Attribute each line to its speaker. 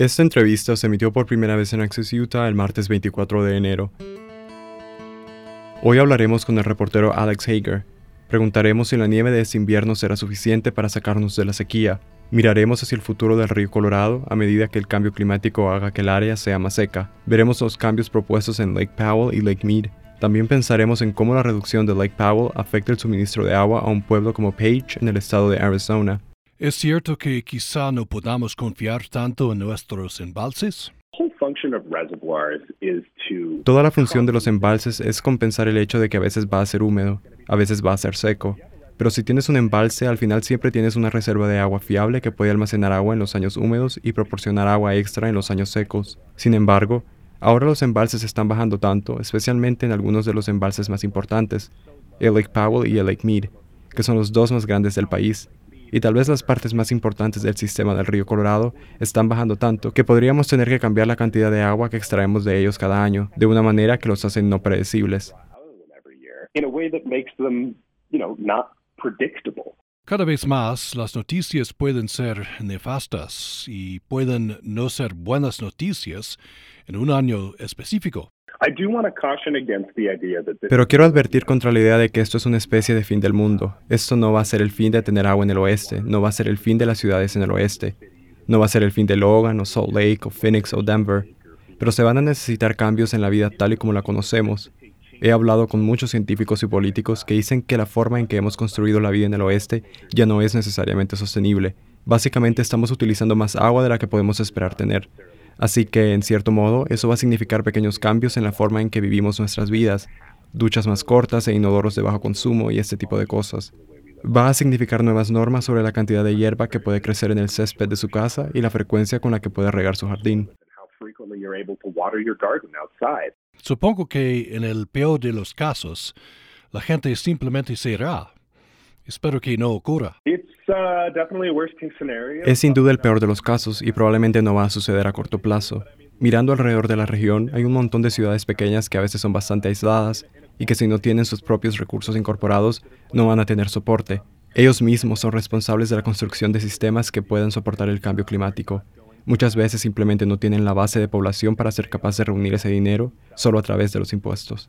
Speaker 1: Esta entrevista se emitió por primera vez en Access Utah el martes 24 de enero. Hoy hablaremos con el reportero Alex Hager. Preguntaremos si la nieve de este invierno será suficiente para sacarnos de la sequía. Miraremos hacia el futuro del río Colorado a medida que el cambio climático haga que el área sea más seca. Veremos los cambios propuestos en Lake Powell y Lake Mead. También pensaremos en cómo la reducción de Lake Powell afecta el suministro de agua a un pueblo como Page en el estado de Arizona.
Speaker 2: ¿Es cierto que quizá no podamos confiar tanto en nuestros embalses?
Speaker 1: Toda la función de los embalses es compensar el hecho de que a veces va a ser húmedo, a veces va a ser seco. Pero si tienes un embalse, al final siempre tienes una reserva de agua fiable que puede almacenar agua en los años húmedos y proporcionar agua extra en los años secos. Sin embargo, ahora los embalses están bajando tanto, especialmente en algunos de los embalses más importantes, el Lake Powell y el Lake Mead, que son los dos más grandes del país y tal vez las partes más importantes del sistema del río Colorado están bajando tanto que podríamos tener que cambiar la cantidad de agua que extraemos de ellos cada año, de una manera que los hace no predecibles.
Speaker 2: Cada vez más las noticias pueden ser nefastas y pueden no ser buenas noticias en un año específico.
Speaker 1: Pero quiero advertir contra la idea de que esto es una especie de fin del mundo. Esto no va a ser el fin de tener agua en el oeste, no va a ser el fin de las ciudades en el oeste, no va a ser el fin de Logan o Salt Lake o Phoenix o Denver, pero se van a necesitar cambios en la vida tal y como la conocemos. He hablado con muchos científicos y políticos que dicen que la forma en que hemos construido la vida en el oeste ya no es necesariamente sostenible. Básicamente estamos utilizando más agua de la que podemos esperar tener. Así que, en cierto modo, eso va a significar pequeños cambios en la forma en que vivimos nuestras vidas, duchas más cortas e inodoros de bajo consumo y este tipo de cosas. Va a significar nuevas normas sobre la cantidad de hierba que puede crecer en el césped de su casa y la frecuencia con la que puede regar su jardín.
Speaker 2: Supongo que en el peor de los casos, la gente simplemente se irá. Espero que no ocurra.
Speaker 1: Es sin duda el peor de los casos y probablemente no va a suceder a corto plazo. Mirando alrededor de la región, hay un montón de ciudades pequeñas que a veces son bastante aisladas y que si no tienen sus propios recursos incorporados, no van a tener soporte. Ellos mismos son responsables de la construcción de sistemas que puedan soportar el cambio climático. Muchas veces simplemente no tienen la base de población para ser capaz de reunir ese dinero solo a través de los impuestos.